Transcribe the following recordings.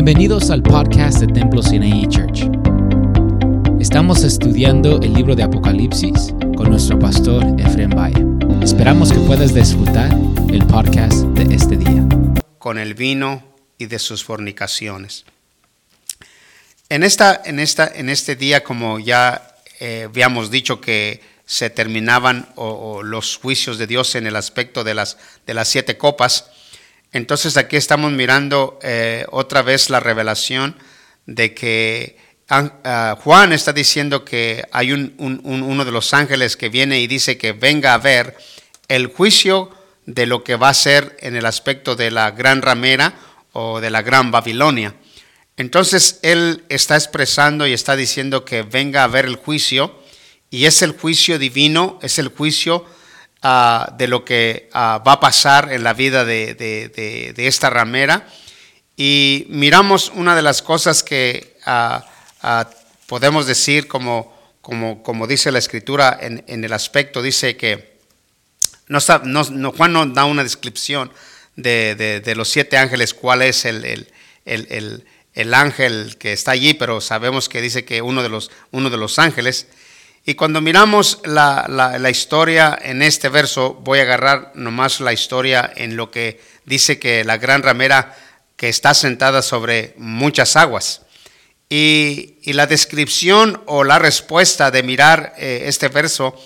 Bienvenidos al podcast de Templo Sinai Church. Estamos estudiando el libro de Apocalipsis con nuestro pastor Efrem Valle. Esperamos que puedas disfrutar el podcast de este día. Con el vino y de sus fornicaciones. En, esta, en, esta, en este día, como ya eh, habíamos dicho que se terminaban los juicios de Dios en el aspecto de las, de las siete copas, entonces aquí estamos mirando eh, otra vez la revelación de que ah, Juan está diciendo que hay un, uno de los ángeles que viene y dice que venga a ver el juicio de lo que va a ser en el aspecto de la gran ramera o de la gran Babilonia. Entonces él está expresando y está diciendo que venga a ver el juicio y es el juicio divino, es el juicio Ah, de lo que ah, va a pasar en la vida de, esta ramera. Y miramos una de las cosas que ah, podemos decir, como, como, como, dice la escritura en, el aspecto, dice que no, no, Juan nos da una descripción de, los siete ángeles, cuál es el, el, el, ángel que está allí, pero sabemos que dice que uno de los, uno de los ángeles. Y cuando miramos la, historia en este verso, voy a agarrar nomás la historia en lo que dice que la gran ramera que está sentada sobre muchas aguas. Y, la descripción o la respuesta de mirar eh, este verso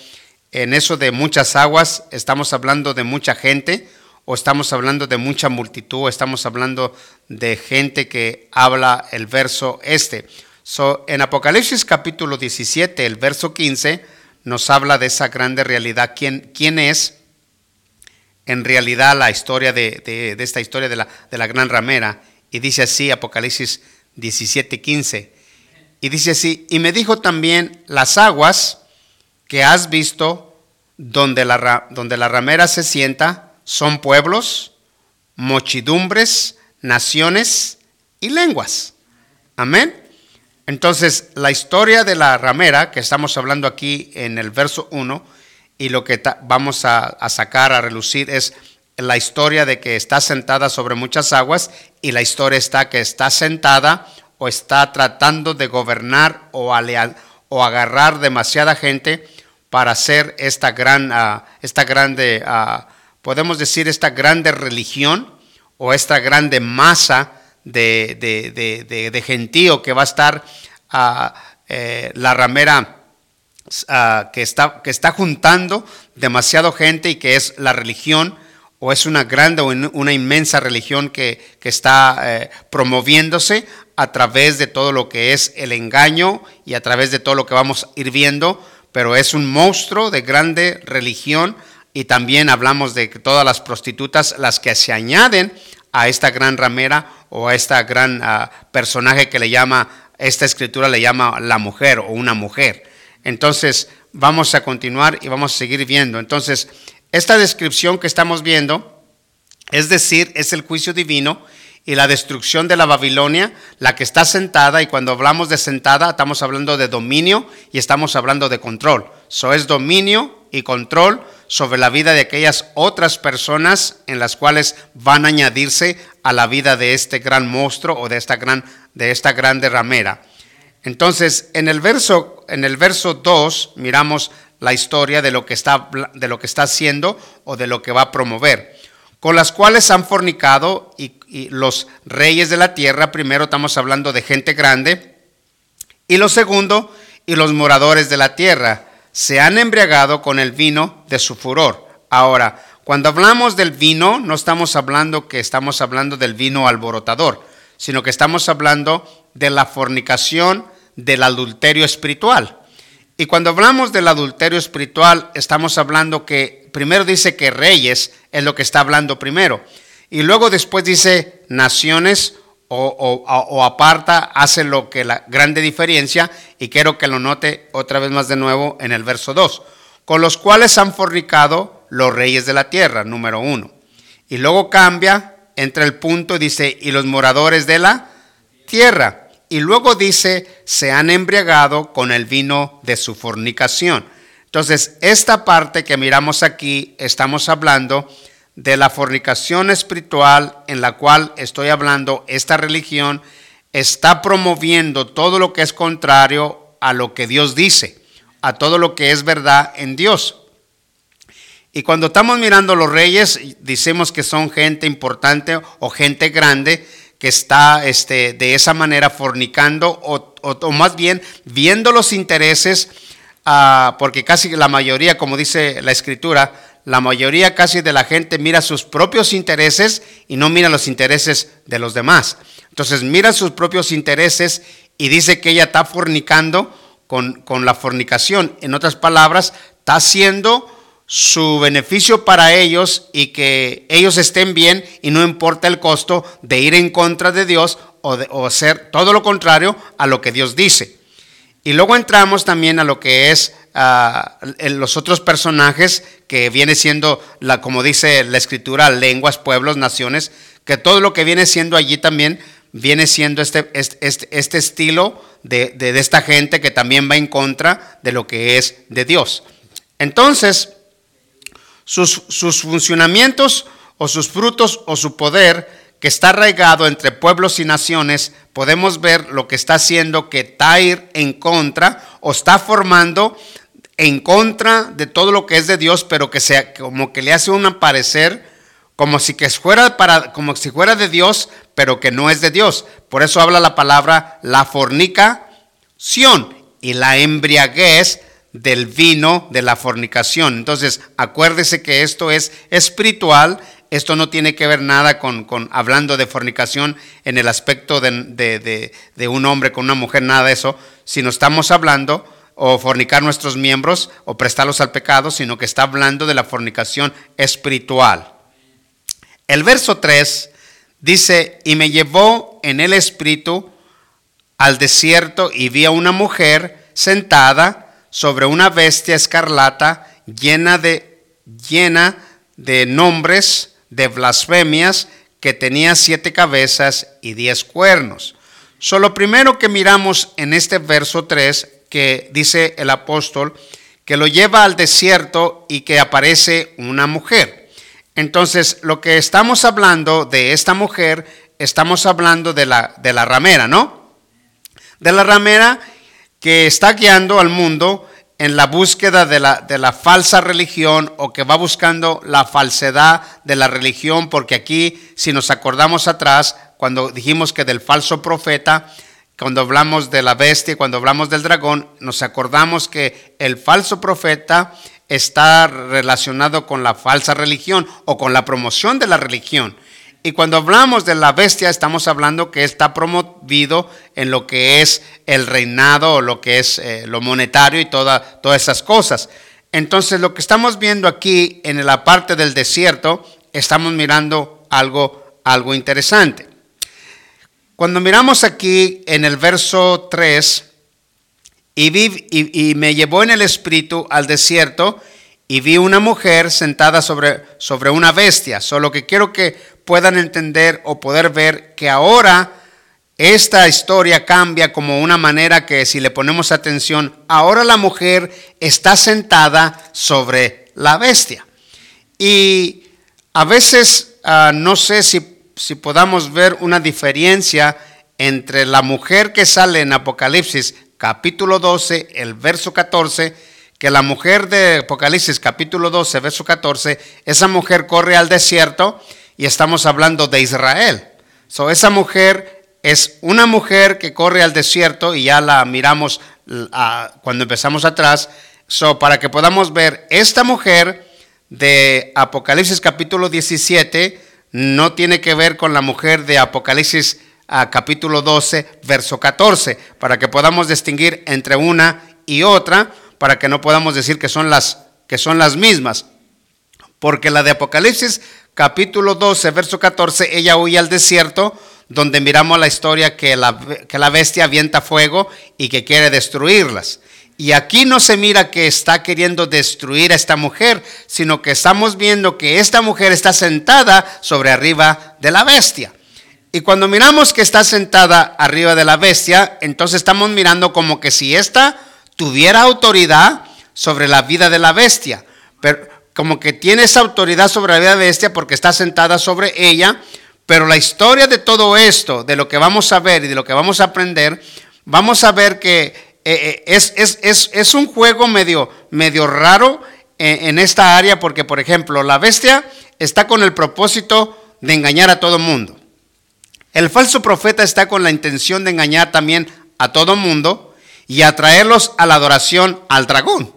en eso de muchas aguas, estamos hablando de mucha gente o estamos hablando de mucha multitud, o estamos hablando de gente que habla el verso este. So, en Apocalipsis capítulo 17, el verso 15, nos habla de esa grande realidad. ¿Quién, es en realidad la historia de, esta historia de la, de la, gran ramera? Y dice así, Apocalipsis 17, 15. Y dice así, y me dijo también, las aguas que has visto donde la, donde la ramera se sienta son pueblos, mochidumbres, naciones y lenguas. Amén. Entonces, la historia de la ramera que estamos hablando aquí en el verso 1 y lo que vamos a, sacar a relucir es la historia de que está sentada sobre muchas aguas y la historia está que está sentada o está tratando de gobernar o, o agarrar demasiada gente para hacer esta gran, ah, esta grande, ah, podemos decir esta grande religión o esta grande masa de, de, gentío que va a estar eh, la ramera que, está, que está juntando demasiado gente y que es la religión o es una grande o una inmensa religión que, está eh, promoviéndose a través de todo lo que es el engaño y a través de todo lo que vamos a ir viendo, pero es un monstruo de grande religión y también hablamos de todas las prostitutas, las que se añaden a esta gran ramera o a esta gran ah, personaje que le llama, esta escritura le llama la mujer o una mujer. Entonces, vamos a continuar y vamos a seguir viendo. Entonces, esta descripción que estamos viendo, es decir, es el juicio divino y la destrucción de la Babilonia, la que está sentada, y cuando hablamos de sentada, estamos hablando de dominio y estamos hablando de control. Eso es dominio y control sobre la vida de aquellas otras personas en las cuales van a añadirse a la vida de este gran monstruo o de esta gran de esta grande ramera. Entonces, en el verso en el verso 2 miramos la historia de lo que está de lo que está haciendo o de lo que va a promover, con las cuales han fornicado y, y los reyes de la tierra, primero estamos hablando de gente grande, y lo segundo, y los moradores de la tierra se han embriagado con el vino de su furor. Ahora, cuando hablamos del vino, no estamos hablando que estamos hablando del vino alborotador, sino que estamos hablando de la fornicación del adulterio espiritual. Y cuando hablamos del adulterio espiritual, estamos hablando que primero dice que reyes es lo que está hablando primero. Y luego después dice naciones o, aparta, hace lo que la grande diferencia, y quiero que lo note otra vez más de nuevo en el verso 2, con los cuales han fornicado los reyes de la tierra, número uno. Y luego cambia, entre el punto, dice, y los moradores de la tierra. Y luego dice, se han embriagado con el vino de su fornicación. Entonces, esta parte que miramos aquí, estamos hablando de la fornicación espiritual en la cual estoy hablando, esta religión está promoviendo todo lo que es contrario a lo que Dios dice, a todo lo que es verdad en Dios. Y cuando estamos mirando los reyes, decimos que son gente importante o gente grande que está este, de esa manera fornicando o, más bien viendo los intereses, ah, porque casi la mayoría, como dice la escritura, la mayoría casi de la gente mira sus propios intereses y no mira los intereses de los demás. Entonces mira sus propios intereses y dice que ella está fornicando con, con la fornicación. En otras palabras, está haciendo su beneficio para ellos y que ellos estén bien y no importa el costo de ir en contra de Dios o, de, hacer todo lo contrario a lo que Dios dice. Y luego entramos también a lo que es ah, los otros personajes que viene siendo, la, como dice la escritura, lenguas, pueblos, naciones, que todo lo que viene siendo allí también viene siendo este, este, este, este estilo de, de esta gente que también va en contra de lo que es de Dios. Entonces, sus, funcionamientos o sus frutos o su poder que está arraigado entre pueblos y naciones, podemos ver lo que está haciendo que está ir en contra o está formando en contra de todo lo que es de Dios, pero que sea como que le hace un aparecer como si que fuera para como si fuera de Dios, pero que no es de Dios. Por eso habla la palabra la fornicación y la embriaguez del vino de la fornicación. Entonces, acuérdese que esto es espiritual, esto no tiene que ver nada con, hablando de fornicación en el aspecto de, de, un hombre con una mujer, nada de eso, sino estamos hablando o fornicar nuestros miembros o prestarlos al pecado, sino que está hablando de la fornicación espiritual. El verso 3 dice, y me llevó en el espíritu al desierto y vi a una mujer sentada sobre una bestia escarlata llena de, llena de nombres, de blasfemias, que tenía siete cabezas y diez cuernos. So, lo primero que miramos en este verso 3, que dice el apóstol, que lo lleva al desierto y que aparece una mujer. Entonces, lo que estamos hablando de esta mujer, estamos hablando de la, de la ramera, ¿no? De la ramera que está guiando al mundo en la búsqueda de la, de la, falsa religión o que va buscando la falsedad de la religión, porque aquí, si nos acordamos atrás, cuando dijimos que del falso profeta, cuando hablamos de la bestia, cuando hablamos del dragón, nos acordamos que el falso profeta está relacionado con la falsa religión o con la promoción de la religión. Y cuando hablamos de la bestia, estamos hablando que está promovido en lo que es el reinado o lo que es eh, lo monetario y todas esas cosas. Entonces, lo que estamos viendo aquí en la parte del desierto, estamos mirando algo, algo interesante. Cuando miramos aquí en el verso 3, y, vi, y, me llevó en el espíritu al desierto y vi una mujer sentada sobre, sobre una bestia. Solo que quiero que puedan entender o poder ver que ahora esta historia cambia como una manera que si le ponemos atención, ahora la mujer está sentada sobre la bestia. Y a veces ah, no sé si, si podamos ver una diferencia entre la mujer que sale en Apocalipsis capítulo 12, el verso 14, que la mujer de Apocalipsis capítulo 12, verso 14, esa mujer corre al desierto y estamos hablando de Israel. So, esa mujer es una mujer que corre al desierto y ya la miramos cuando empezamos atrás. So, para que podamos ver, esta mujer de Apocalipsis capítulo 17 no tiene que ver con la mujer de Apocalipsis capítulo 12, verso 14, para que podamos distinguir entre una y otra, para que no podamos decir que son las, que son las mismas. Porque la de Apocalipsis capítulo 12, verso 14, ella huye al desierto, donde miramos la historia que la, que la bestia avienta fuego y que quiere destruirlas. Y aquí no se mira que está queriendo destruir a esta mujer, sino que estamos viendo que esta mujer está sentada sobre arriba de la bestia. Y cuando miramos que está sentada arriba de la bestia, entonces estamos mirando como que si ésta tuviera autoridad sobre la vida de la bestia. Como que tiene esa autoridad sobre la vida bestia porque está sentada sobre ella, pero la historia de todo esto, de lo que vamos a ver y de lo que vamos a aprender, vamos a ver que eh, eh, es, un juego medio, medio raro en, en, esta área porque, por ejemplo, la bestia está con el propósito de engañar a todo mundo. El falso profeta está con la intención de engañar también a todo mundo y atraerlos a la adoración al dragón.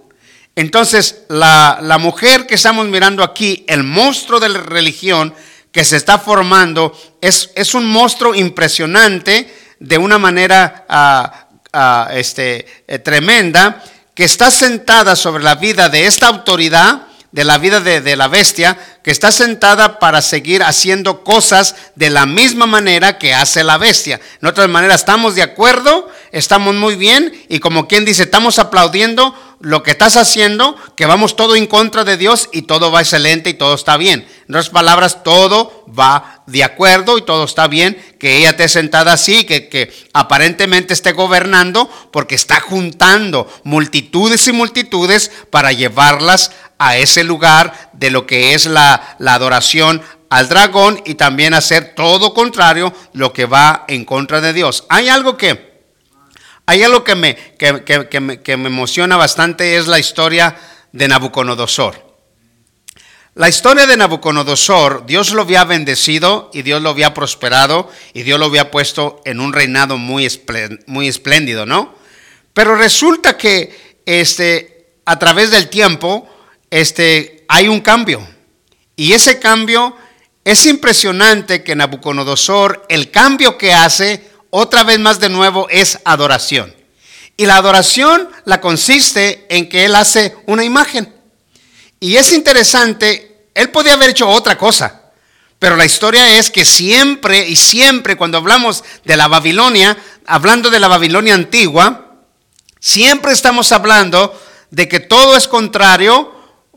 Entonces, la, mujer que estamos mirando aquí, el monstruo de la religión que se está formando, es, es un monstruo impresionante de una manera ah, este, eh, tremenda, que está sentada sobre la vida de esta autoridad, de la vida de, de, la bestia, que está sentada para seguir haciendo cosas de la misma manera que hace la bestia. En otras maneras, estamos de acuerdo, estamos muy bien, y como quien dice, estamos aplaudiendo lo que estás haciendo, que vamos todo en contra de Dios y todo va excelente y todo está bien. En otras palabras, todo va de acuerdo y todo está bien, que ella esté sentada así, que, que aparentemente esté gobernando, porque está juntando multitudes y multitudes para llevarlas a ese lugar de lo que es la, la adoración al dragón y también hacer todo contrario lo que va en contra de Dios. Hay algo que hay algo que me, que, me, emociona bastante, es la historia de Nabucodonosor. La historia de Nabucodonosor, Dios lo había bendecido y Dios lo había prosperado y Dios lo había puesto en un reinado muy, espléndido, ¿no? Pero resulta que este, a través del tiempo este, hay un cambio. Y ese cambio es impresionante que Nabucodonosor, el cambio que hace, otra vez más de nuevo, es adoración. Y la adoración la consiste en que él hace una imagen. Y es interesante, él podía haber hecho otra cosa, pero la historia es que siempre y siempre cuando hablamos de la Babilonia, hablando de la Babilonia antigua, siempre estamos hablando de que todo es contrario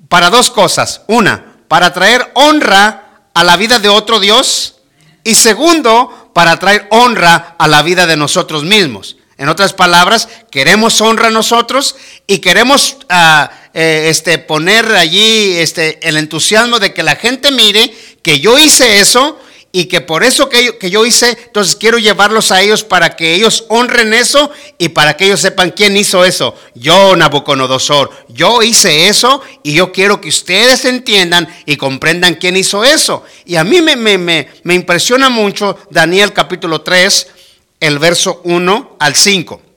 para dos cosas. Una, para traer honra a la vida de otro Dios. Y segundo, para traer honra a la vida de nosotros mismos. En otras palabras, queremos honra a nosotros y queremos ah, eh, este, poner allí este, el entusiasmo de que la gente mire que yo hice eso y que por eso que yo, que yo hice, entonces quiero llevarlos a ellos para que ellos honren eso y para que ellos sepan quién hizo eso. Yo, Nabucodonosor, yo hice eso y yo quiero que ustedes entiendan y comprendan quién hizo eso. Y a mí me, me, me, impresiona mucho Daniel capítulo 3, el verso 1 al 5.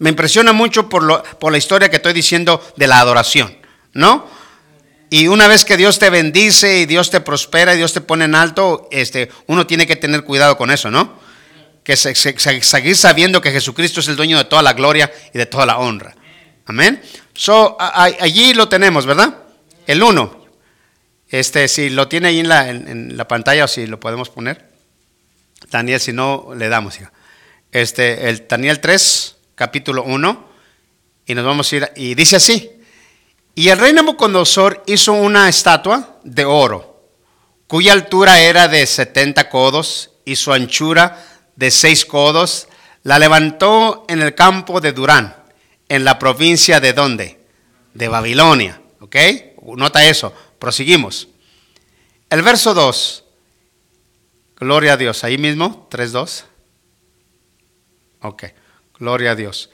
Me impresiona mucho por, lo, por la historia que estoy diciendo de la adoración, ¿no? Y una vez que Dios te bendice y Dios te prospera y Dios te pone en alto, este, uno tiene que tener cuidado con eso, ¿no? Que seguir sabiendo que Jesucristo es el dueño de toda la gloria y de toda la honra. Amén. So, allí lo tenemos, ¿verdad? El uno. Este, si lo tiene ahí en la, en, la pantalla o si lo podemos poner. Daniel, si no, le damos. Este, el Daniel 3, capítulo 1. Y nos vamos a ir. Y dice así. Y el rey Nabucodonosor hizo una estatua de oro, cuya altura era de 70 codos y su anchura de 6 codos. La levantó en el campo de Durán, en la provincia de dónde? De Babilonia. ¿Ok? Nota eso. Proseguimos. El verso 2. Gloria a Dios. Ahí mismo, 3.2. Ok. Gloria a Dios.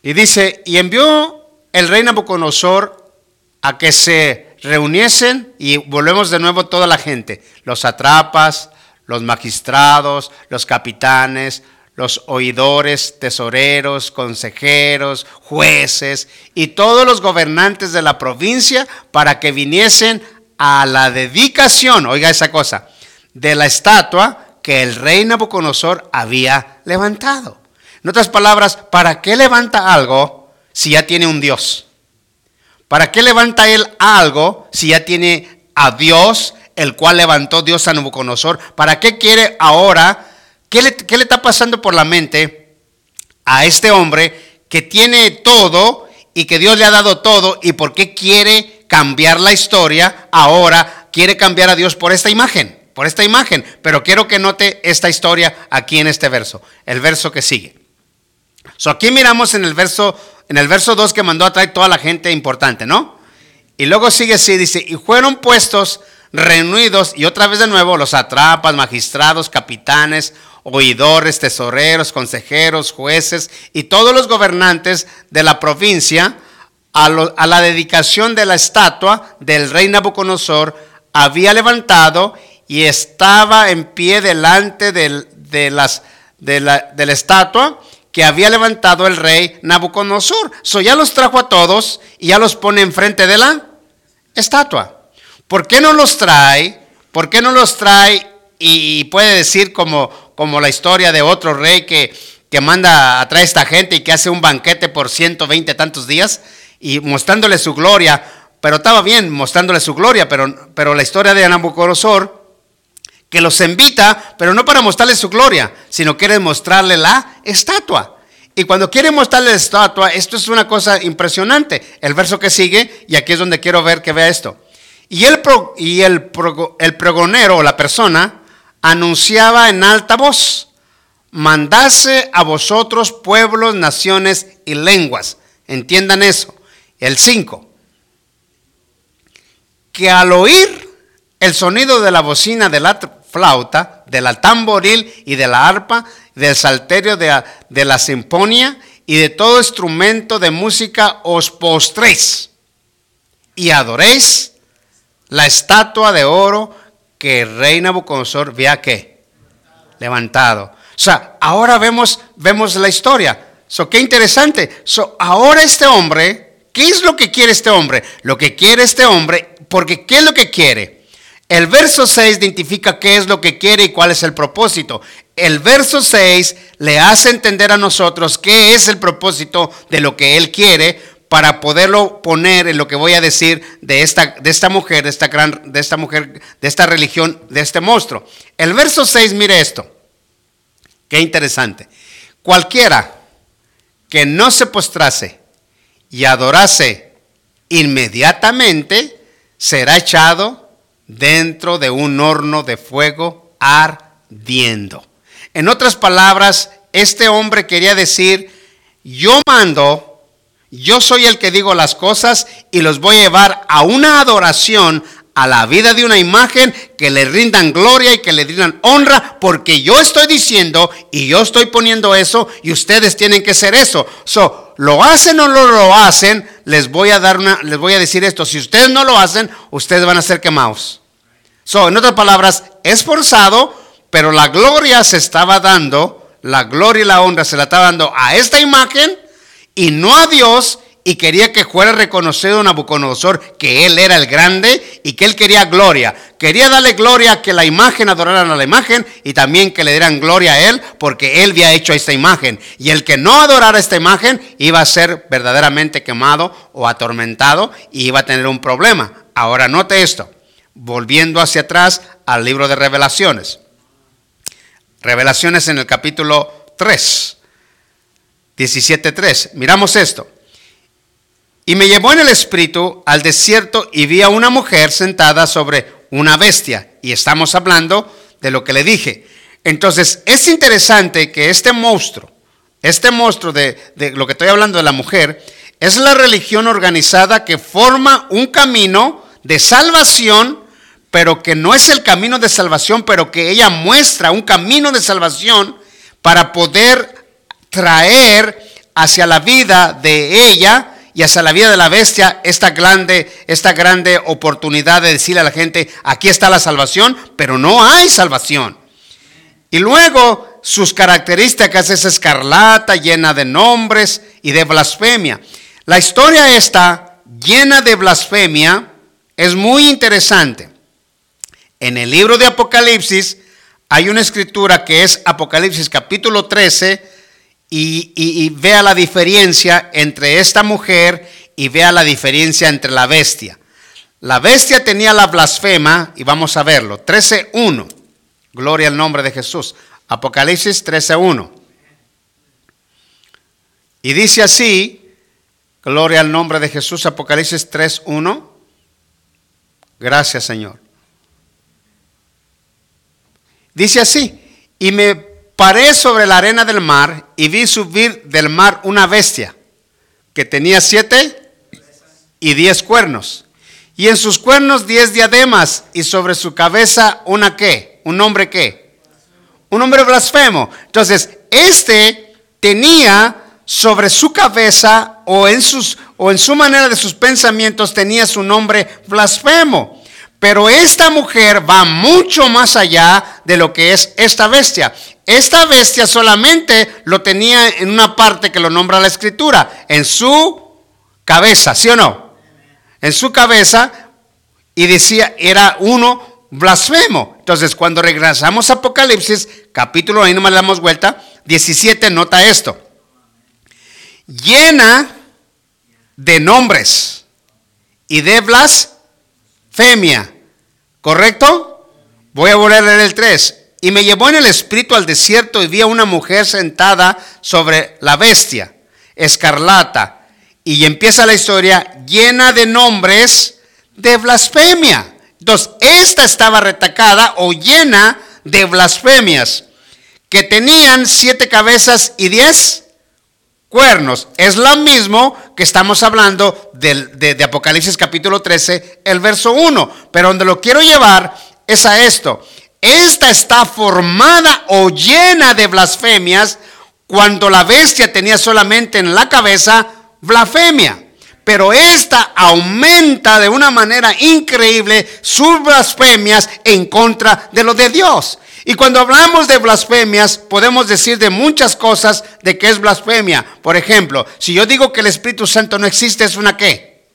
Y dice, y envió el rey Nabucodonosor a que se reuniesen y volvemos de nuevo toda la gente, los atrapas, los magistrados, los capitanes, los oidores, tesoreros, consejeros, jueces y todos los gobernantes de la provincia para que viniesen a la dedicación, oiga esa cosa, de la estatua que el rey Nabucodonosor había levantado. En otras palabras, ¿para qué levanta algo si ya tiene un Dios? ¿Para qué levanta él algo si ya tiene a Dios, el cual levantó Dios a Nabucodonosor? ¿Para qué quiere ahora? ¿Qué le, ¿Qué le está pasando por la mente a este hombre que tiene todo y que Dios le ha dado todo? ¿Y por qué quiere cambiar la historia ahora? Quiere cambiar a Dios por esta imagen, por esta imagen. Pero quiero que note esta historia aquí en este verso, el verso que sigue. So, aquí miramos en el verso en el verso 2 que mandó a traer toda la gente importante, ¿no? Y luego sigue así, dice, y fueron puestos reunidos, y otra vez de nuevo, los atrapas, magistrados, capitanes, oidores, tesoreros, consejeros, jueces y todos los gobernantes de la provincia a, la dedicación de la estatua del rey Nabucodonosor había levantado y estaba en pie delante de, las, de, la, estatua que había levantado el rey Nabucodonosor. So ya los trajo a todos y ya los pone enfrente de la estatua. ¿Por qué no los trae? ¿Por qué no los trae y, puede decir como, la historia de otro rey que, manda a traer a esta gente y que hace un banquete por 120 tantos días y mostrándole su gloria? Pero estaba bien mostrándole su gloria, pero, pero la historia de Nabucodonosor que los invita, pero no para mostrarle su gloria, sino quiere mostrarle la estatua. Y cuando quiere mostrarle la estatua, esto es una cosa impresionante. El verso que sigue, y aquí es donde quiero ver que vea esto. Y el, y el, el pregonero o la persona anunciaba en alta voz, mandase a vosotros pueblos, naciones y lenguas. Entiendan eso. El 5. Que al oír el sonido de la bocina de la flauta, de la tamboril y de la arpa, del salterio de, la simponia y de todo instrumento de música os postréis y adoréis la estatua de oro que el rey Nabucodonosor vea que levantado. O sea, ahora vemos, vemos la historia. So, qué interesante. So, ahora este hombre, ¿qué es lo que quiere este hombre? Lo que quiere este hombre, porque ¿qué es lo que quiere? El verso 6 identifica qué es lo que quiere y cuál es el propósito. El verso 6 le hace entender a nosotros qué es el propósito de lo que él quiere para poderlo poner en lo que voy a decir de esta, de esta mujer, de esta, gran, de esta mujer, de esta religión, de este monstruo. El verso 6, mire esto. Qué interesante. Cualquiera que no se postrase y adorase inmediatamente será echado dentro de un horno de fuego ardiendo. En otras palabras, este hombre quería decir, yo mando, yo soy el que digo las cosas y los voy a llevar a una adoración, a la vida de una imagen, que le rindan gloria y que le rindan honra, porque yo estoy diciendo y yo estoy poniendo eso y ustedes tienen que ser eso. So, lo hacen o no lo hacen, les voy a dar una, les voy a decir esto. Si ustedes no lo hacen, ustedes van a ser quemados. So, en otras palabras, es forzado, pero la gloria se estaba dando, la gloria y la honra se la estaba dando a esta imagen y no a Dios y quería que fuera reconocido Nabucodonosor que él era el grande y que él quería gloria. Quería darle gloria a que la imagen adoraran a la imagen y también que le dieran gloria a él porque él había hecho esta imagen. Y el que no adorara esta imagen iba a ser verdaderamente quemado o atormentado y iba a tener un problema. Ahora note esto, volviendo hacia atrás al libro de revelaciones. Revelaciones en el capítulo 3, 17.3. Miramos esto. Y me llevó en el espíritu al desierto y vi a una mujer sentada sobre una bestia. Y estamos hablando de lo que le dije. Entonces, es interesante que este monstruo, este monstruo de, de, lo que estoy hablando de la mujer, es la religión organizada que forma un camino de salvación, pero que no es el camino de salvación, pero que ella muestra un camino de salvación para poder traer hacia la vida de ella y hacia la vida de la bestia esta grande, esta grande oportunidad de decirle a la gente, aquí está la salvación, pero no hay salvación. Y luego sus características es escarlata, llena de nombres y de blasfemia. La historia está llena de blasfemia es muy interesante. En el libro de Apocalipsis hay una escritura que es Apocalipsis capítulo 13 y, vea la diferencia entre esta mujer y vea la diferencia entre la bestia. La bestia tenía la blasfema, y vamos a verlo, 13.1. Gloria al nombre de Jesús. Apocalipsis 13.1. Y dice así, gloria al nombre de Jesús, Apocalipsis 3.1. Gracias Señor. Dice así, y me paré sobre la arena del mar y vi subir del mar una bestia que tenía siete y diez cuernos. Y en sus cuernos diez diademas y sobre su cabeza una qué, un hombre qué, un hombre blasfemo. Entonces, este tenía sobre su cabeza o en, sus, o en su manera de sus pensamientos tenía su nombre blasfemo. Pero esta mujer va mucho más allá de lo que es esta bestia. Esta bestia solamente lo tenía en una parte que lo nombra la escritura, en su cabeza, ¿sí o no? En su cabeza y decía, era uno blasfemo. Entonces, cuando regresamos a Apocalipsis, capítulo, ahí nomás le damos vuelta, 17, nota esto. Llena de nombres y de blasfemia. ¿Correcto? Voy a volver a leer el 3. Y me llevó en el espíritu al desierto y vi a una mujer sentada sobre la bestia, escarlata. Y empieza la historia llena de nombres de blasfemia. Entonces, esta estaba retacada o llena de blasfemias, que tenían siete cabezas y diez cuernos. Es lo mismo que estamos hablando de, de, Apocalipsis capítulo 13, el verso 1. Pero donde lo quiero llevar es a esto. Esta está formada o llena de blasfemias cuando la bestia tenía solamente en la cabeza blasfemia. Pero esta aumenta de una manera increíble sus blasfemias en contra de lo de Dios. Y cuando hablamos de blasfemias, podemos decir de muchas cosas de que es blasfemia. Por ejemplo, si yo digo que el Espíritu Santo no existe, ¿es una qué?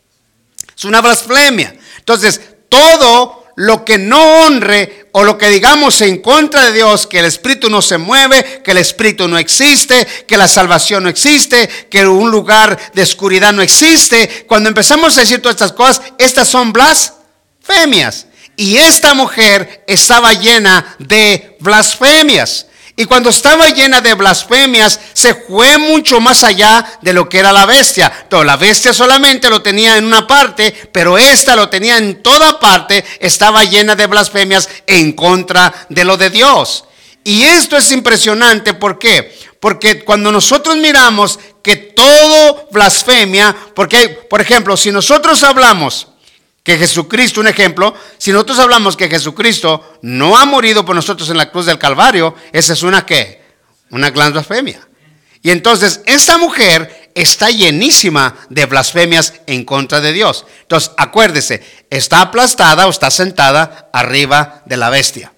Es una blasfemia. Entonces, todo lo que no honre o lo que digamos en contra de Dios, que el Espíritu no se mueve, que el Espíritu no existe, que la salvación no existe, que un lugar de oscuridad no existe, cuando empezamos a decir todas estas cosas, estas son blasfemias. Y esta mujer estaba llena de blasfemias. Y cuando estaba llena de blasfemias, se fue mucho más allá de lo que era la bestia. Toda la bestia solamente lo tenía en una parte, pero esta lo tenía en toda parte. Estaba llena de blasfemias en contra de lo de Dios. Y esto es impresionante, ¿por qué? Porque cuando nosotros miramos que todo blasfemia, porque, por ejemplo, si nosotros hablamos que Jesucristo, un ejemplo, si nosotros hablamos que Jesucristo no ha morido por nosotros en la cruz del Calvario, esa es una qué? Una gran blasfemia. Y entonces esta mujer está llenísima de blasfemias en contra de Dios. Entonces, acuérdese, está aplastada o está sentada arriba de la bestia.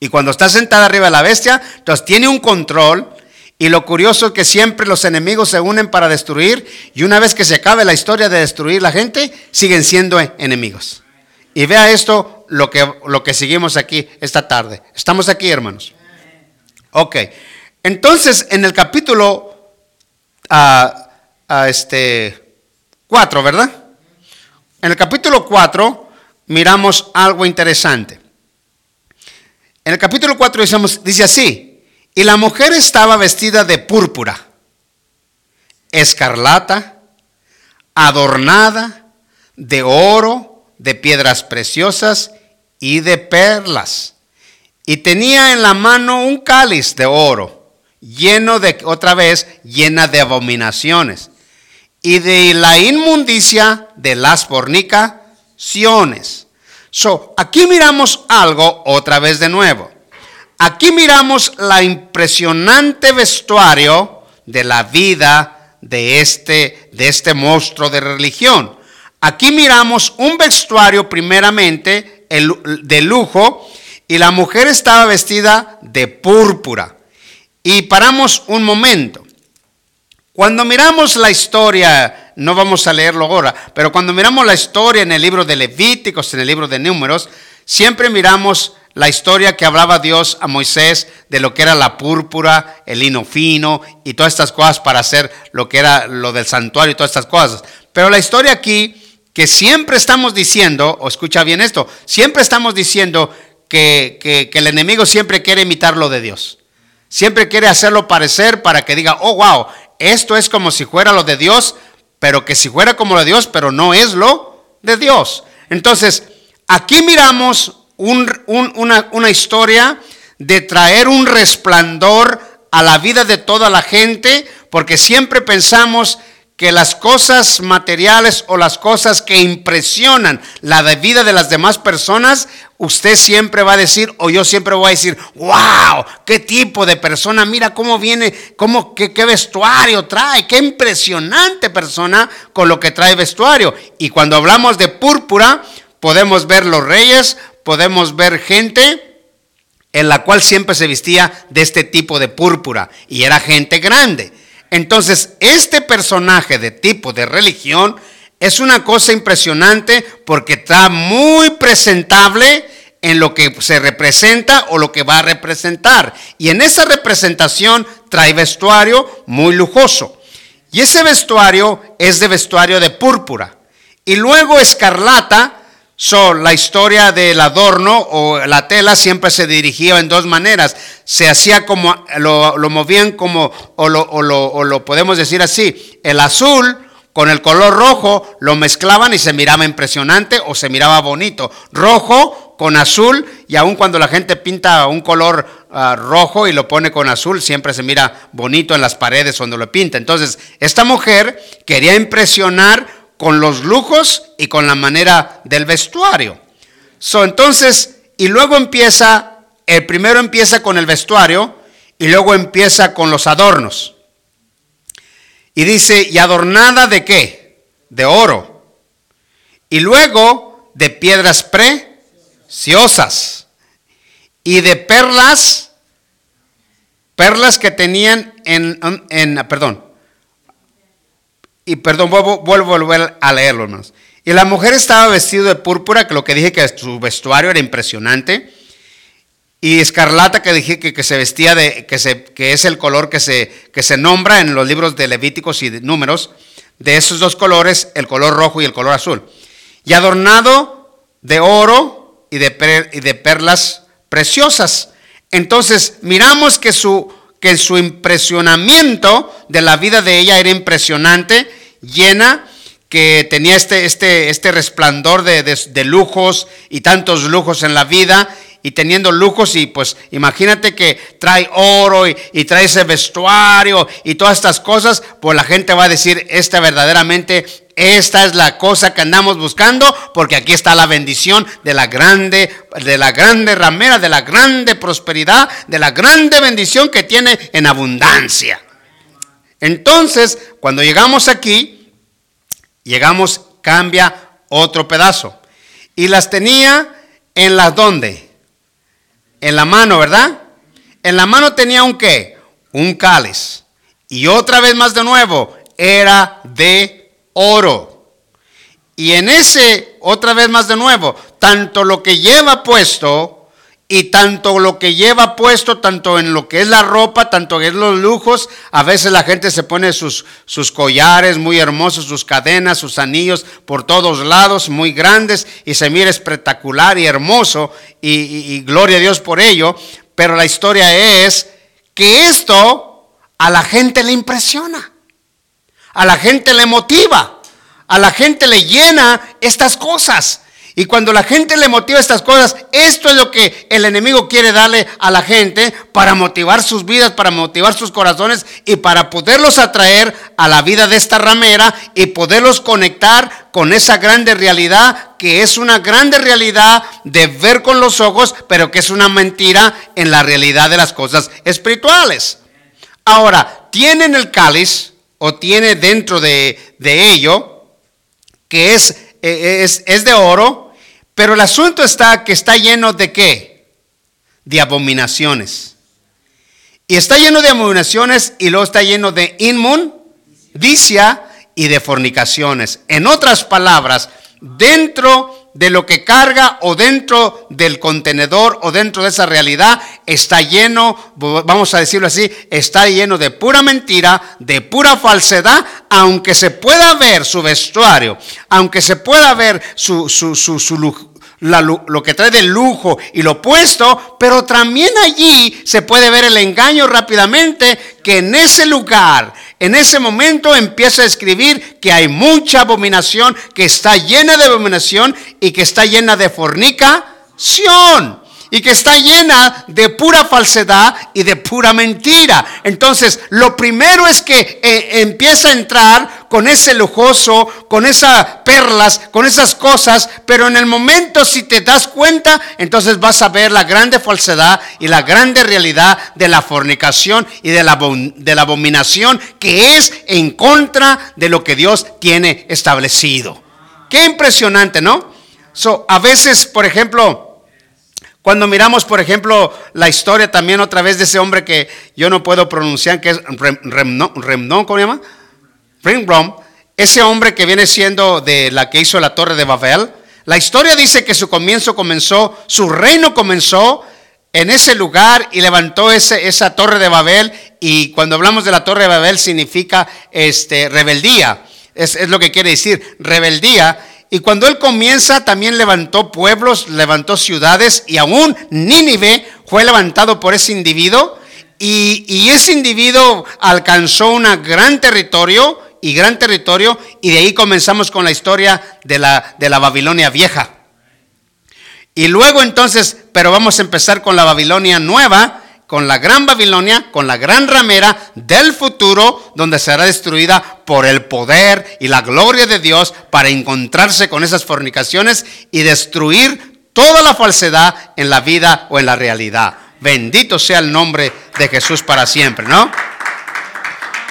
Y cuando está sentada arriba de la bestia, entonces tiene un control y lo curioso es que siempre los enemigos se unen para destruir y una vez que se acabe la historia de destruir la gente, siguen siendo enemigos. Y vea esto, lo que, lo que seguimos aquí esta tarde. Estamos aquí, hermanos. Ok. Entonces, en el capítulo a, este, 4, ¿verdad? En el capítulo 4 miramos algo interesante. En el capítulo 4 dice así, y la mujer estaba vestida de púrpura, escarlata, adornada de oro, de piedras preciosas y de perlas. Y tenía en la mano un cáliz de oro, lleno de, otra vez, llena de abominaciones, y de la inmundicia de las fornicaciones. So, aquí miramos algo otra vez de nuevo. Aquí miramos la impresionante vestuario de la vida de este, de este monstruo de religión. Aquí miramos un vestuario primeramente de lujo y la mujer estaba vestida de púrpura. Y paramos un momento. Cuando miramos la historia, no vamos a leerlo ahora, pero cuando miramos la historia en el libro de Levíticos, en el libro de Números, siempre miramos la historia que hablaba Dios a Moisés de lo que era la púrpura, el lino fino y todas estas cosas para hacer lo que era lo del santuario y todas estas cosas. Pero la historia aquí que siempre estamos diciendo, o escucha bien esto, siempre estamos diciendo que, que, el enemigo siempre quiere imitar lo de Dios. Siempre quiere hacerlo parecer para que diga, oh, wow, esto es como si fuera lo de Dios, pero que si fuera como lo de Dios, pero no es lo de Dios. Entonces, aquí miramos una, historia de traer un resplandor a la vida de toda la gente, porque siempre pensamos que las cosas materiales o las cosas que impresionan la vida de las demás personas, usted siempre va a decir, o yo siempre voy a decir, wow, qué tipo de persona, mira cómo viene, cómo, qué vestuario trae, qué impresionante persona con lo que trae vestuario. Y cuando hablamos de púrpura, podemos ver los reyes, podemos ver gente en la cual siempre se vestía de este tipo de púrpura, y era gente grande. Entonces, este personaje de tipo de religión es una cosa impresionante porque está muy presentable en lo que se representa o lo que va a representar. Y en esa representación trae vestuario muy lujoso. Y ese vestuario es de vestuario de púrpura. Y luego escarlata So, la historia del adorno o la tela siempre se dirigía en dos maneras. Se hacía como, lo, movían como, o lo, o, lo, o lo podemos decir así, el azul con el color rojo lo mezclaban y se miraba impresionante o se miraba bonito. Rojo con azul y aun cuando la gente pinta un color ah, rojo y lo pone con azul, siempre se mira bonito en las paredes cuando lo pinta. Entonces, esta mujer quería impresionar con los lujos y con la manera del vestuario. So, entonces, y luego empieza, el primero empieza con el vestuario y luego empieza con los adornos. Y dice, ¿y adornada de qué? De oro. Y luego de piedras preciosas. Y de perlas, perlas que tenían en, en perdón, y perdón, vuelvo, a volver a leerlo, hermanos. Y la mujer estaba vestida de púrpura, que lo que dije que su vestuario era impresionante. Y escarlata, que dije que, se vestía de, que, es el color que se, que se nombra en los libros de Levíticos y de Números. De esos dos colores, el color rojo y el color azul. Y adornado de oro y de perlas preciosas. Entonces, miramos que su que su impresionamiento de la vida de ella era impresionante, llena, que tenía este, este, este resplandor de, lujos y tantos lujos en la vida y teniendo lujos y pues imagínate que trae oro y, y, trae ese vestuario y todas estas cosas, pues la gente va a decir, esta verdaderamente esta es la cosa que andamos buscando porque aquí está la bendición de la grande, de la grande ramera, de la grande prosperidad, de la grande bendición que tiene en abundancia. Entonces, cuando llegamos aquí, llegamos, cambia otro pedazo. Y las tenía en las donde? En la mano, ¿verdad? En la mano tenía un qué? Un cáliz. Y otra vez más de nuevo, era de oro. Y en ese, otra vez más de nuevo, tanto lo que lleva puesto y tanto lo que lleva puesto, tanto en lo que es la ropa, tanto en los lujos, a veces la gente se pone sus, sus collares muy hermosos, sus cadenas, sus anillos por todos lados, muy grandes, y se mira espectacular y hermoso, y, y gloria a Dios por ello, pero la historia es que esto a la gente le impresiona. A la gente le motiva, a la gente le llena estas cosas. Y cuando la gente le motiva estas cosas, esto es lo que el enemigo quiere darle a la gente para motivar sus vidas, para motivar sus corazones y para poderlos atraer a la vida de esta ramera y poderlos conectar con esa grande realidad que es una grande realidad de ver con los ojos, pero que es una mentira en la realidad de las cosas espirituales. Ahora, tienen el cáliz o tiene dentro de, ello, que es, e, es, es de oro, pero el asunto está que está lleno de qué? De abominaciones. Y está lleno de abominaciones y luego está lleno de inmundicia y de fornicaciones. En otras palabras, dentro de lo que carga o dentro del contenedor o dentro de esa realidad está lleno, vamos a decirlo así, está lleno de pura mentira, de pura falsedad, aunque se pueda ver su vestuario, aunque se pueda ver su, su, su, su lo que trae de lujo y lo puesto, pero también allí se puede ver el engaño rápidamente que en ese lugar, en ese momento empieza a escribir que hay mucha abominación, que está llena de abominación y que está llena de fornicación. Y que está llena de pura falsedad y de pura mentira. Entonces, lo primero es que eh, empieza a entrar con ese lujoso, con esas perlas, con esas cosas, pero en el momento si te das cuenta, entonces vas a ver la grande falsedad y la grande realidad de la fornicación y de la, de la abominación que es en contra de lo que Dios tiene establecido. Qué impresionante, ¿no? So, a veces, por ejemplo, cuando miramos, por ejemplo, la historia también otra vez de ese hombre que yo no puedo pronunciar, que es Remnon, ¿cómo se llama? Ringbrom, ese hombre que viene siendo de la que hizo la torre de Babel. La historia dice que su comienzo comenzó, su reino comenzó en ese lugar y levantó ese, esa torre de Babel. Y cuando hablamos de la torre de Babel significa este, rebeldía. Es lo que quiere decir, rebeldía. Y cuando él comienza, también levantó pueblos, levantó ciudades y aún Nínive fue levantado por ese individuo. Y, y ese individuo alcanzó un gran territorio y gran territorio y de ahí comenzamos con la historia de la, de la Babilonia vieja. Y luego entonces, pero vamos a empezar con la Babilonia nueva, con la gran Babilonia, con la gran ramera del futuro, donde será destruida por el poder y la gloria de Dios para encontrarse con esas fornicaciones y destruir toda la falsedad en la vida o en la realidad. Bendito sea el nombre de Jesús para siempre, ¿no?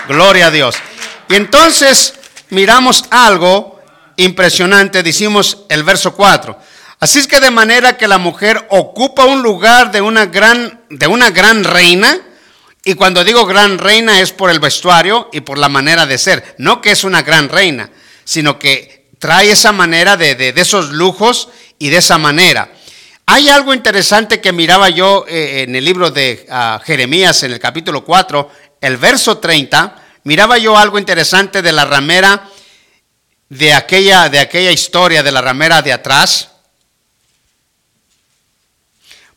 Gloria a Dios. Y entonces miramos algo impresionante, decimos el verso 4. Así es que de manera que la mujer ocupa un lugar de una gran, de una gran reina, y cuando digo gran reina es por el vestuario y por la manera de ser, no que es una gran reina, sino que trae esa manera de, de, esos lujos y de esa manera. Hay algo interesante que miraba yo eh, en el libro de uh, Jeremías, en el capítulo 4, el verso 30, miraba yo algo interesante de la ramera, de aquella, de aquella historia de la ramera de atrás.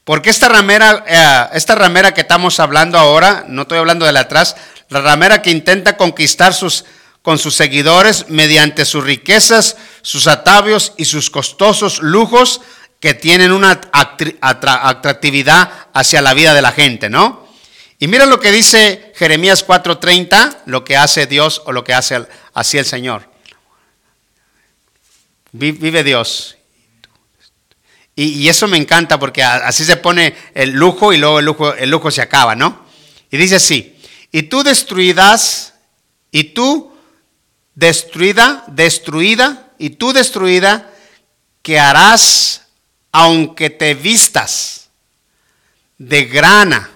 Porque esta ramera, eh, esta ramera que estamos hablando ahora, no estoy hablando de la atrás, la ramera que intenta conquistar sus, con sus seguidores mediante sus riquezas, sus atavios y sus costosos lujos que tienen una atractividad hacia la vida de la gente, ¿no? Y mira lo que dice Jeremías 4:30, lo que hace Dios o lo que hace así el Señor. Vive Dios y, eso me encanta porque así se pone el lujo y luego el lujo, el lujo se acaba, ¿no? Y dice así, y tú destruidas, y tú destruida, destruida, y tú destruida, que harás aunque te vistas de grana.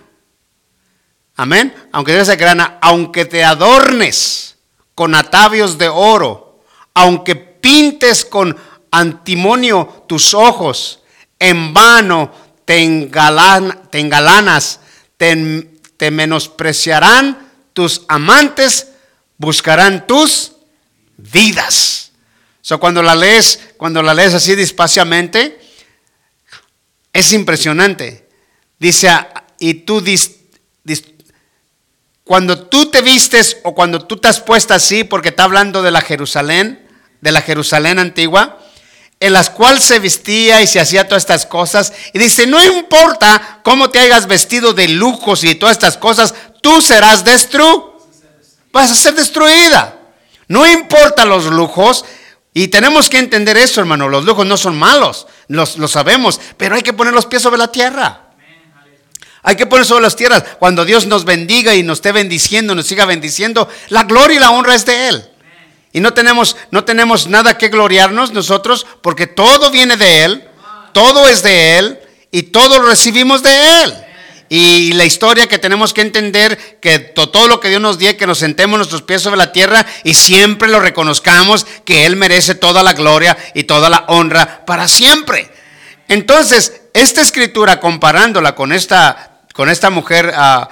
Amén. Aunque te de grana, aunque te adornes con atavios de oro, aunque pintes con antimonio tus ojos, en vano te, engalanas, te, menospreciarán tus amantes, buscarán tus vidas. So, cuando la lees, cuando la lees así despaciamente, es impresionante. Dice, y tú cuando tú te vistes o cuando tú te has puesto así, porque está hablando de la Jerusalén, de la Jerusalén antigua, en las cuales se vestía y se hacía todas estas cosas. Y dice, no importa cómo te hayas vestido de lujos y todas estas cosas, tú serás destruido. Vas a ser destruida. No importa los lujos. Y tenemos que entender eso, hermano. Los lujos no son malos, lo sabemos, pero hay que poner los pies sobre la tierra. Hay que poner sobre las tierras. Cuando Dios nos bendiga y nos esté bendiciendo, nos siga bendiciendo, la gloria y la honra es de Él. Y no tenemos, no tenemos nada que gloriarnos nosotros porque todo viene de Él, todo es de Él y todo lo recibimos de Él. Y la historia que tenemos que entender, que todo lo que Dios nos dio, que nos sentemos nuestros pies sobre la tierra y siempre lo reconozcamos, que Él merece toda la gloria y toda la honra para siempre. Entonces, esta escritura, comparándola con esta, con esta mujer, uh,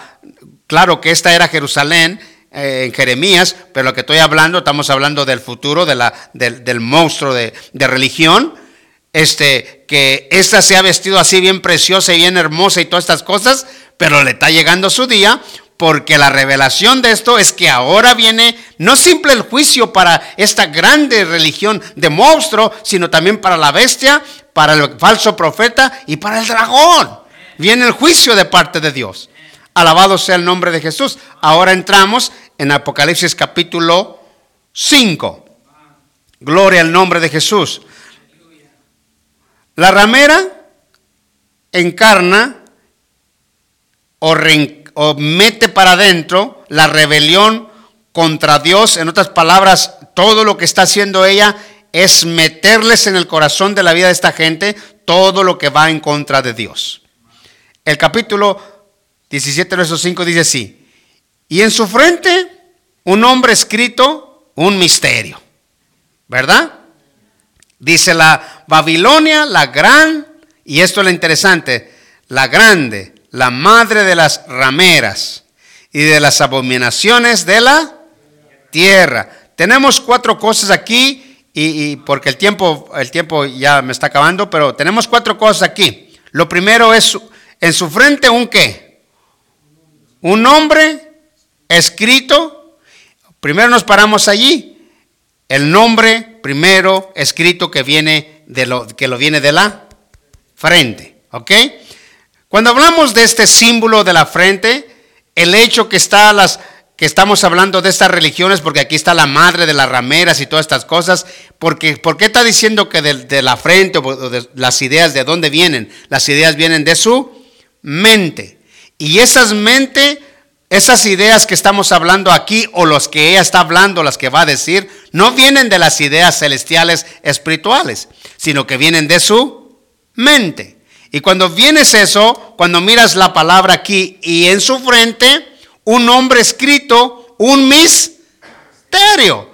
claro que esta era Jerusalén, eh, en Jeremías, pero lo que estoy hablando, estamos hablando del futuro, de la, del, monstruo de, de, religión, este, que esta se ha vestido así bien preciosa y bien hermosa y todas estas cosas, pero le está llegando su día, porque la revelación de esto es que ahora viene no simple el juicio para esta grande religión de monstruo, sino también para la bestia, para el falso profeta y para el dragón. Viene el juicio de parte de Dios. Alabado sea el nombre de Jesús. Ahora entramos en Apocalipsis capítulo 5. Gloria al nombre de Jesús. La ramera encarna o, mete para adentro la rebelión contra Dios. En otras palabras, todo lo que está haciendo ella es meterles en el corazón de la vida de esta gente todo lo que va en contra de Dios. El capítulo 17, verso 5 dice así, y en su frente un hombre escrito, un misterio, ¿verdad? Dice la Babilonia, la gran, y esto es lo interesante, la grande, la madre de las rameras y de las abominaciones de la tierra. Tenemos cuatro cosas aquí, y, porque el tiempo, el tiempo ya me está acabando, pero tenemos cuatro cosas aquí. Lo primero es en su frente un qué? Un nombre escrito. Primero nos paramos allí. El nombre primero escrito que viene de lo que lo viene de la frente, ¿ok? Cuando hablamos de este símbolo de la frente, el hecho que está las que estamos hablando de estas religiones, porque aquí está la madre de las rameras y todas estas cosas, porque ¿por qué está diciendo que de, la frente o de las ideas de dónde vienen? Las ideas vienen de su mente. Y esas mente, esas ideas que estamos hablando aquí o los que ella está hablando, las que va a decir, no vienen de las ideas celestiales espirituales, sino que vienen de su mente. Y cuando vienes eso, cuando miras la palabra aquí y en su frente, un nombre escrito, un misterio.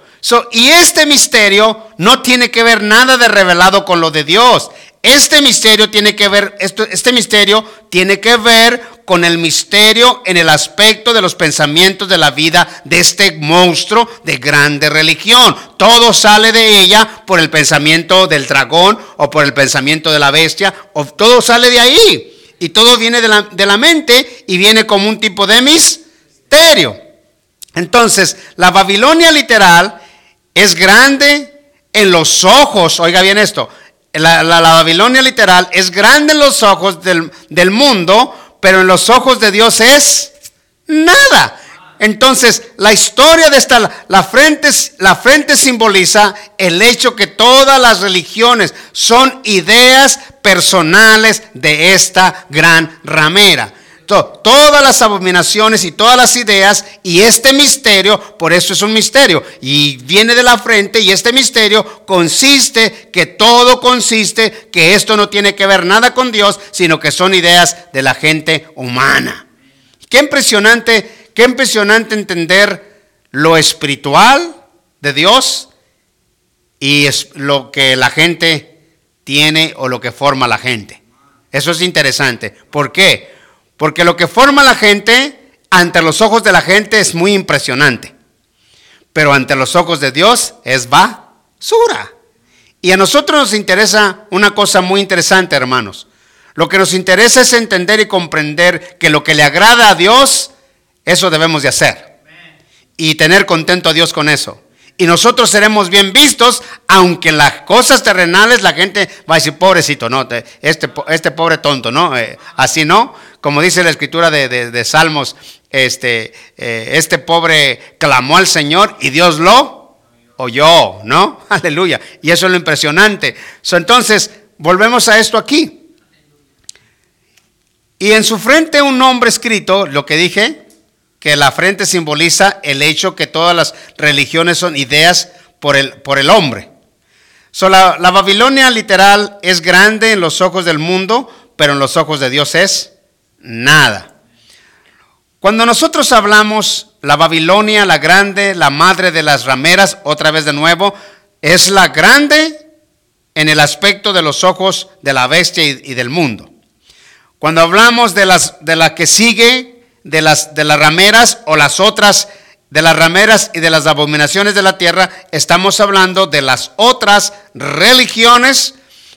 y este misterio no tiene que ver nada de revelado con lo de Dios. Este misterio tiene que ver, este misterio tiene que ver con el misterio en el aspecto de los pensamientos de la vida de este monstruo de grande religión. Todo sale de ella por el pensamiento del dragón o por el pensamiento de la bestia, o todo sale de ahí. Y todo viene de la, de la mente y viene como un tipo de misterio entonces, la Babilonia literal es grande en los ojos, oiga bien esto, la, Babilonia literal es grande en los ojos del, del mundo, pero en los ojos de Dios es nada. Entonces, la historia de esta, la frente, la frente simboliza el hecho que todas las religiones son ideas personales de esta gran ramera todas las abominaciones y todas las ideas y este misterio, por eso es un misterio, y viene de la frente y este misterio consiste, que todo consiste, que esto no tiene que ver nada con Dios, sino que son ideas de la gente humana. Qué impresionante, qué impresionante entender lo espiritual de Dios y es lo que la gente tiene o lo que forma la gente. Eso es interesante. ¿Por qué? Porque lo que forma la gente ante los ojos de la gente es muy impresionante. Pero ante los ojos de Dios es basura. Y a nosotros nos interesa una cosa muy interesante, hermanos. Lo que nos interesa es entender y comprender que lo que le agrada a Dios, eso debemos de hacer. Y tener contento a Dios con eso y nosotros seremos bien vistos, aunque las cosas terrenales la gente va a decir, pobrecito, no, este, este pobre tonto, ¿no? Eh, así no, como dice la escritura de, Salmos, este, eh, este pobre clamó al Señor y Dios lo oyó, ¿no? Aleluya. Y eso es lo impresionante. entonces, volvemos a esto aquí. Y en su frente un nombre escrito, lo que dije, que la frente simboliza el hecho que todas las religiones son ideas por el, por el hombre. la, la Babilonia literal es grande en los ojos del mundo, pero en los ojos de Dios es nada. Cuando nosotros hablamos la Babilonia, la grande, la madre de las rameras, otra vez de nuevo, es la grande en el aspecto de los ojos de la bestia y, y del mundo. Cuando hablamos de, las, de la que sigue, de las, de las rameras o las otras de las rameras y de las abominaciones de la tierra, estamos hablando de las otras religiones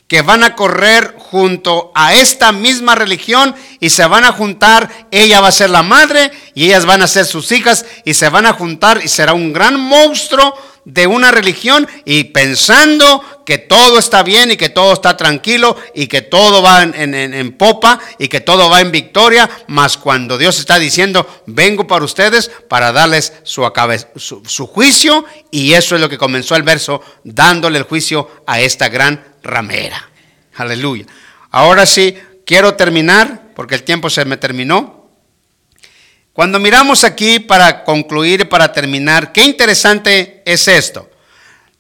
que van a correr junto a esta misma religión y se van a juntar, ella va a ser la madre y ellas van a ser sus hijas y se van a juntar y será un gran monstruo de una religión y pensando que todo está bien y que todo está tranquilo y que todo va en, popa y que todo va en victoria, mas cuando Dios está diciendo, vengo para ustedes para darles su, su, su juicio y eso es lo que comenzó el verso, dándole el juicio a esta gran ramera. Aleluya. Ahora sí, quiero terminar, porque el tiempo se me terminó. Cuando miramos aquí para concluir y para terminar, qué interesante es esto.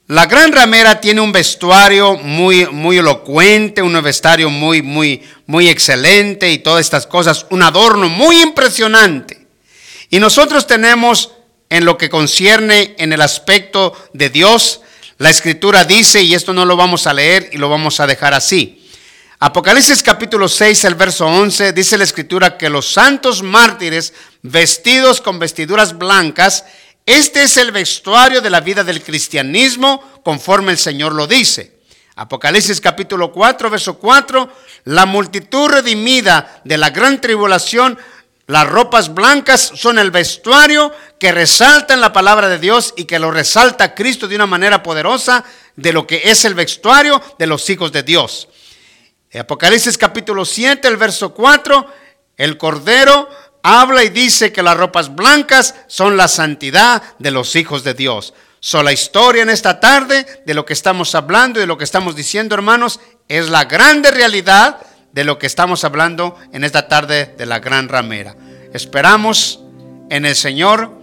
La gran ramera tiene un vestuario muy, muy elocuente, un vestuario muy, muy, muy excelente y todas estas cosas, un adorno muy impresionante. Y nosotros tenemos en lo que concierne en el aspecto de Dios, la escritura dice, y esto no lo vamos a leer y lo vamos a dejar así. Apocalipsis capítulo 6, el verso 11, dice la escritura que los santos mártires vestidos con vestiduras blancas, este es el vestuario de la vida del cristianismo conforme el Señor lo dice. Apocalipsis capítulo 4, verso 4, la multitud redimida de la gran tribulación, las ropas blancas son el vestuario que resalta en la palabra de Dios y que lo resalta Cristo de una manera poderosa de lo que es el vestuario de los hijos de Dios. Apocalipsis capítulo 7, el verso 4, el Cordero habla y dice que las ropas blancas son la santidad de los hijos de Dios. So, la historia en esta tarde de lo que estamos hablando y de lo que estamos diciendo, hermanos, es la grande realidad de lo que estamos hablando en esta tarde de la gran ramera. Esperamos en el Señor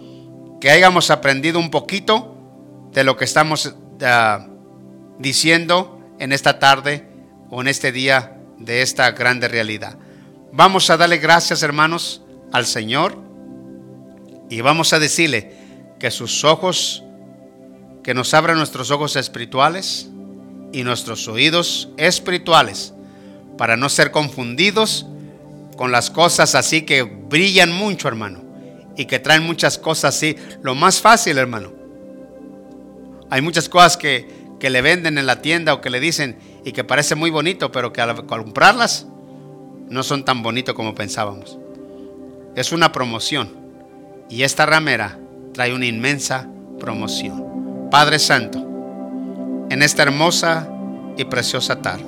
que hayamos aprendido un poquito de lo que estamos ah, diciendo en esta tarde en este día de esta grande realidad. Vamos a darle gracias, hermanos, al Señor y vamos a decirle que sus ojos, que nos abran nuestros ojos espirituales y nuestros oídos espirituales para no ser confundidos con las cosas así que brillan mucho, hermano, y que traen muchas cosas así. Lo más fácil, hermano. Hay muchas cosas que, que le venden en la tienda o que le dicen, y que parece muy bonito, pero que al comprarlas no son tan bonitos como pensábamos. Es una promoción y esta ramera trae una inmensa promoción. Padre Santo, en esta hermosa y preciosa tarde.